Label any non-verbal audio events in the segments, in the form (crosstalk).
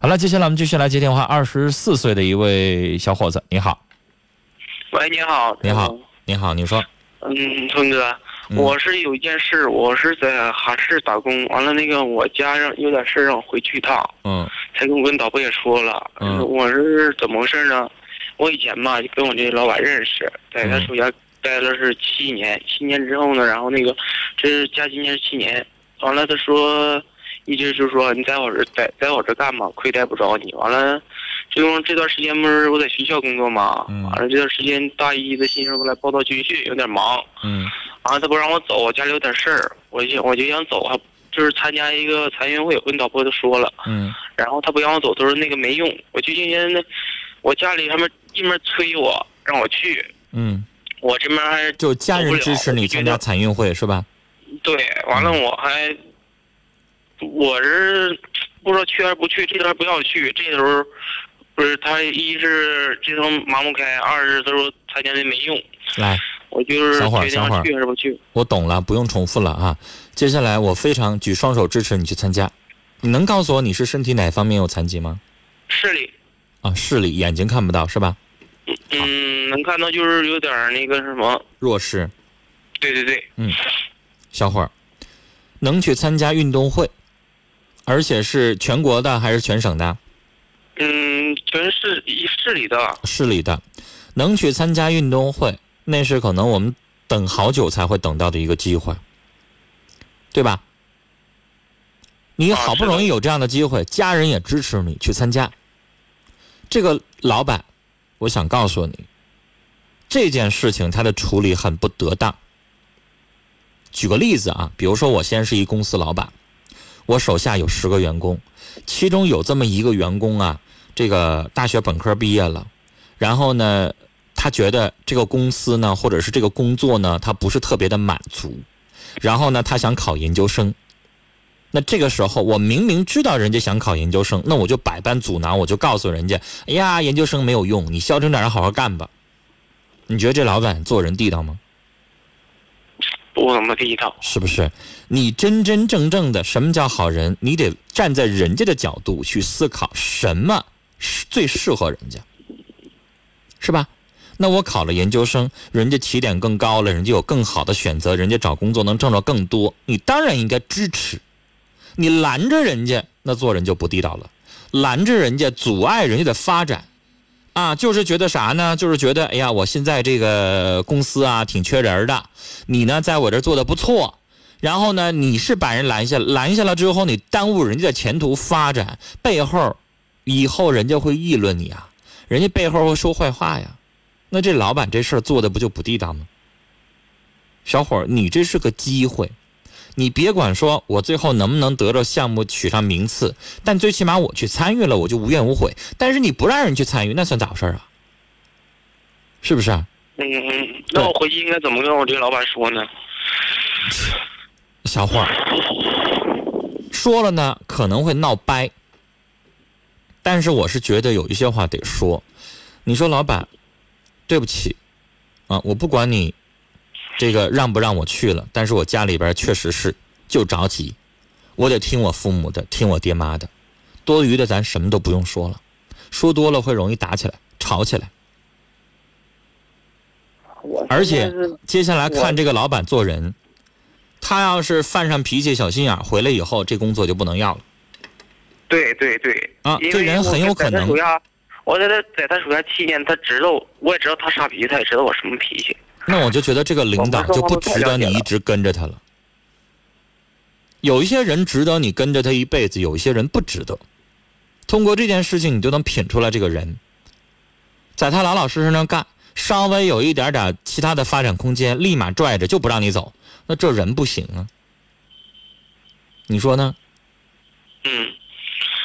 好了，接下来我们继续来接电话。二十四岁的一位小伙子，你好，喂，你好，你好，你好，你说，嗯，春哥，嗯。我是有一件事，我是在哈市打工，完了那个我家让有点事让我回去一趟，嗯。才跟我跟导播也说了，嗯。我是怎么回事呢？我以前吧就跟我这老板认识，在他嗯。手下待了是七年，七年之后呢，然后那个这是加今年是七年，完了他说一直就是说你在我这在在我这干嘛，亏待不着你，完了。这种这段时间不是我在学校工作嘛，嗯完了这段时间大一的新生过来报到军训，有点忙，嗯完了他不让我走，我家里有点事儿，我就我就想走，还就是参加一个残运会，我跟导播都说了，嗯然后他不让我走，他说那个没用，我就今天呢，我家里他们一面催我让我去，嗯，我这边还就家人支持你参加残运会是吧？对，完了我还，我是不知道去还是不去，这头不要去，这头不是他一是这头忙不开，二是他说参加的没用，来，我就是小伙儿决定小伙儿去还是不去。我懂了，不用重复了啊。接下来我非常举双手支持你去参加。你能告诉我你是身体哪方面有残疾吗？视力，啊，视力，眼睛看不到是吧？嗯，能看到就是有点那个什么，弱视，对对对，嗯小伙儿，能去参加运动会，而且是全国的还是全省的？嗯，全市一市里的，市里的，能去参加运动会，那是可能我们等好久才会等到的一个机会，对吧？你啊好不容易有这样的机会，家人也支持你去参加。这个老板，我想告诉你，这件事情他的处理很不得当。举个例子啊，比如说我先是一公司老板，我手下有十个员工，其中有这么一个员工啊，这个大学本科毕业了，然后呢，他觉得这个公司呢，或者是这个工作呢，他不是特别的满足，然后呢，他想考研究生。那这个时候，我明明知道人家想考研究生，那我就百般阻挠，我就告诉人家：“哎呀，研究生没有用，你消停点，好好干吧。”你觉得这老板做人地道吗？不怎么地道。是不是？你真真正正的什么叫好人？你得站在人家的角度去思考，什么是最适合人家，是吧？那我考了研究生，人家起点更高了，人家有更好的选择，人家找工作能挣着更多，你当然应该支持。你拦着人家，那做人就不地道了；拦着人家，阻碍人家的发展，啊，就是觉得啥呢？就是觉得，哎呀，我现在这个公司啊挺缺人的，你呢在我这做的不错，然后呢你是把人拦下，拦下了之后，你耽误人家的前途发展，背后以后人家会议论你啊，人家背后会说坏话呀，那这老板这事儿做的不就不地道吗？小伙儿，你这是个机会。你别管说我最后能不能得着项目取上名次，但最起码我去参与了，我就无怨无悔。但是你不让人去参与，那算咋回事啊？是不是啊？嗯，那我回去应该怎么跟我这个老板说呢？小伙儿说了呢，可能会闹掰。但是我是觉得有一些话得说。你说老板，对不起，啊，我不管你这个让不让我去了，但是我家里边确实是就着急，我得听我父母的，听我爹妈的，多余的咱什么都不用说了，说多了会容易打起来、吵起来。我而且接下来看这个老板做人，他要是犯上脾气、小心眼儿，回来以后这工作就不能要了。对对对啊这人很有可能我在他在他在他手下七年，他知道，我也知道他啥脾气，他也知道我什么脾气。那我就觉得这个领导就不值得你一直跟着他了。有一些人值得你跟着他一辈子，有一些人不值得。通过这件事情，你就能品出来这个人，在他老老实实那干，稍微有一点点其他的发展空间，立马拽着就不让你走，那这人不行啊。你说呢？嗯，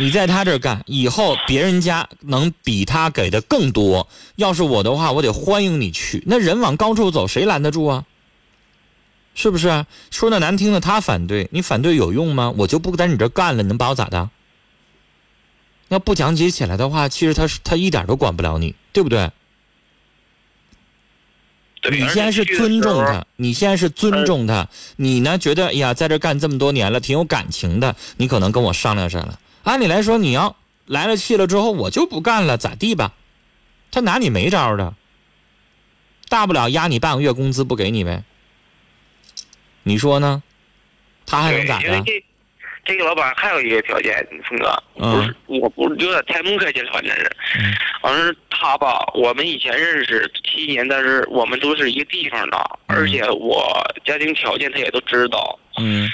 你在他这儿干，以后别人家能比他给的更多。要是我的话，我得欢迎你去。那人往高处走，谁拦得住啊？是不是啊？说的难听的，他反对，你反对有用吗？我就不在你这儿干了，你能把我咋的？要不讲解起来的话，其实他是他一点都管不了你，对不对？对。你现在是尊重他，你现在是尊重他，你呢觉得哎呀，在这干这么多年了，挺有感情的，你可能跟我商量商量。按理来说，你要来了气了之后，我就不干了，咋地吧？他拿你没招的，大不了压你半个月工资不给你呗。你说呢？他还能咋的？这个老板还有一个条件，峰哥，不是，我不是有点太不客气了，反正是，反正他吧，我们以前认识七年，但是我们都是一个地方的，而且我家庭条件他也都知道。嗯。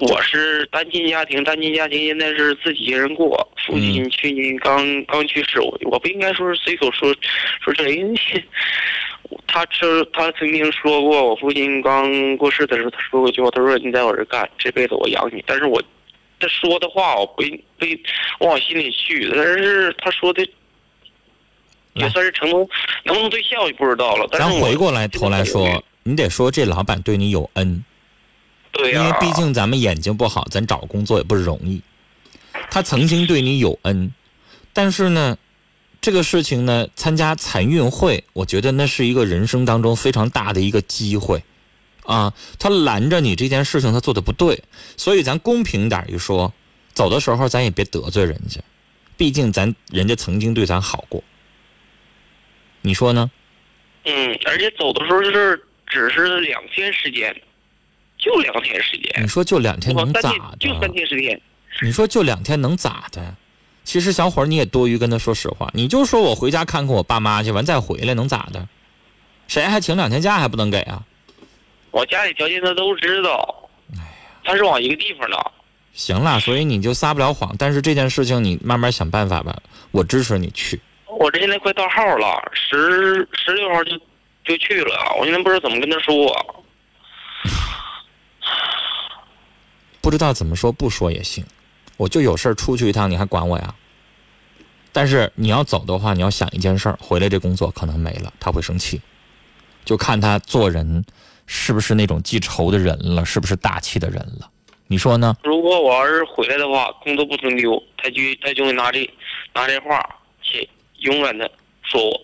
我是单亲家庭，单亲家庭现在是自己一个人过，父亲去年刚刚去世，我我不应该说是随口说说这，因为 (laughs) 他这他曾经说过，我父亲刚过世的时候，他说过一句话，他说你在我这干，这辈子我养你。但是我他说的话，我不不往心里去，但是他说的也算是成功，能不能兑现我就不知道了。咱回过来头来说，你得说这老板对你有恩。对因为毕竟咱们眼睛不好，咱找工作也不容易。他曾经对你有恩，但是呢，这个事情呢，参加残运会，我觉得那是一个人生当中非常大的一个机会，啊，他拦着你这件事情，他做的不对，所以咱公平点一说，走的时候咱也别得罪人家，毕竟咱人家曾经对咱好过，你说呢？嗯，而且走的时候就是只是两天时间。就两天时间，你说就两天能咋的？就三天时间，你说就两天能咋的？其实小伙儿你也多余跟他说实话，你就说我回家看看我爸妈去，完再回来能咋的？谁还请两天假还不能给啊？我家里条件他都知道，哎呀，他是往一个地方的。行了，所以你就撒不了谎，但是这件事情你慢慢想办法吧，我支持你去。我这现在快到号了，十十六号就就去了，我现在不知道怎么跟他说。不知道怎么说，不说也行。我就有事儿出去一趟，你还管我呀？但是你要走的话，你要想一件事儿，回来这工作可能没了，他会生气。就看他做人是不是那种记仇的人了，是不是大气的人了？你说呢？如果我要是回来的话，工作不能丢，他就他就会拿这拿这话去永远的说我。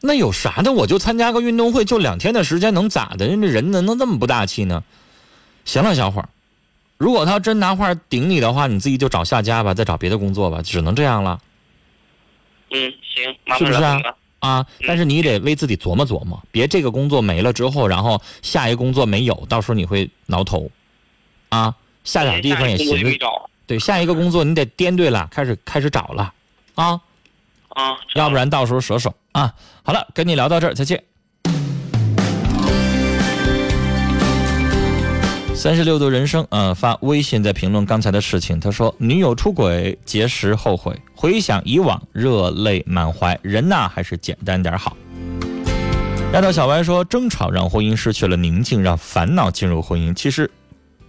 那有啥的？我就参加个运动会，就两天的时间，能咋的？人这人能能这么不大气呢？行了，小伙儿。如果他要真拿话顶你的话，你自己就找下家吧，再找别的工作吧，只能这样了。嗯，行，是不是啊？啊，但是你得为自己琢磨琢磨，别这个工作没了之后，然后下一个工作没有，到时候你会挠头。啊，下点地方也行。对，下一个工作你得掂对了，开始开始找了。啊啊，要不然到时候折手啊。好了，跟你聊到这儿，再见。三十六度人生，呃，发微信在评论刚才的事情。他说：“女友出轨，结识后悔，回想以往，热泪满怀。人呐，还是简单点好。”丫头小白说：“争吵让婚姻失去了宁静，让烦恼进入婚姻。其实，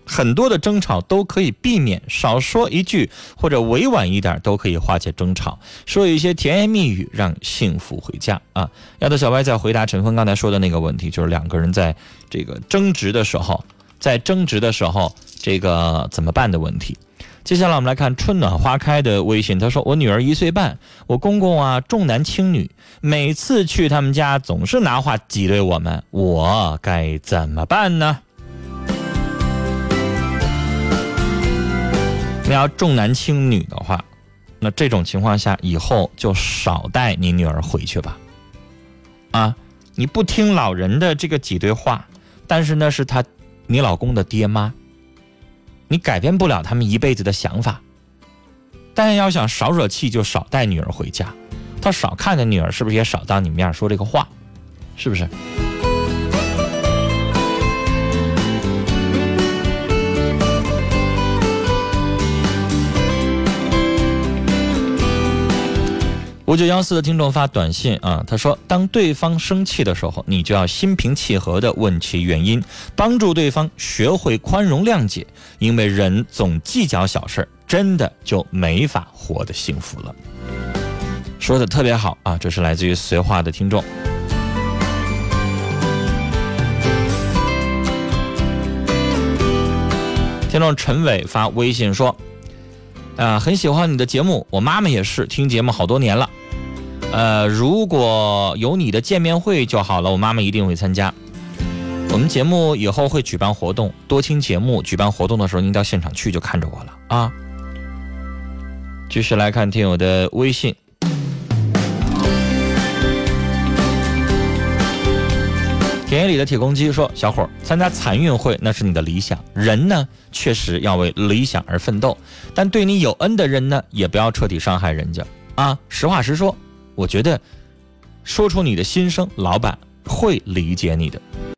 很多的争吵都可以避免，少说一句或者委婉一点都可以化解争吵，说一些甜言蜜语，让幸福回家。”啊，丫头小白在回答陈峰刚才说的那个问题，就是两个人在这个争执的时候。在争执的时候，这个怎么办的问题？接下来我们来看春暖花开的微信。他说：“我女儿一岁半，我公公啊重男轻女，每次去他们家总是拿话挤兑我们，我该怎么办呢？”你要重男轻女的话，那这种情况下以后就少带你女儿回去吧。啊，你不听老人的这个挤兑话，但是那是他。你老公的爹妈，你改变不了他们一辈子的想法，但要想少惹气，就少带女儿回家。他少看见女儿，是不是也少当你面说这个话？是不是？五九幺四的听众发短信啊，他说：“当对方生气的时候，你就要心平气和地问其原因，帮助对方学会宽容谅解。因为人总计较小事儿真的就没法活得幸福了。”说的特别好啊，这是来自于绥化的听众。听众陈伟发微信说。啊，很喜欢你的节目，我妈妈也是听节目好多年了。呃，如果有你的见面会就好了，我妈妈一定会参加。我们节目以后会举办活动，多听节目。举办活动的时候，您到现场去就看着我了啊。继续来看听友的微信。田野里的铁公鸡说：“小伙儿，参加残运会那是你的理想，人呢确实要为理想而奋斗，但对你有恩的人呢，也不要彻底伤害人家啊。实话实说，我觉得说出你的心声，老板会理解你的。”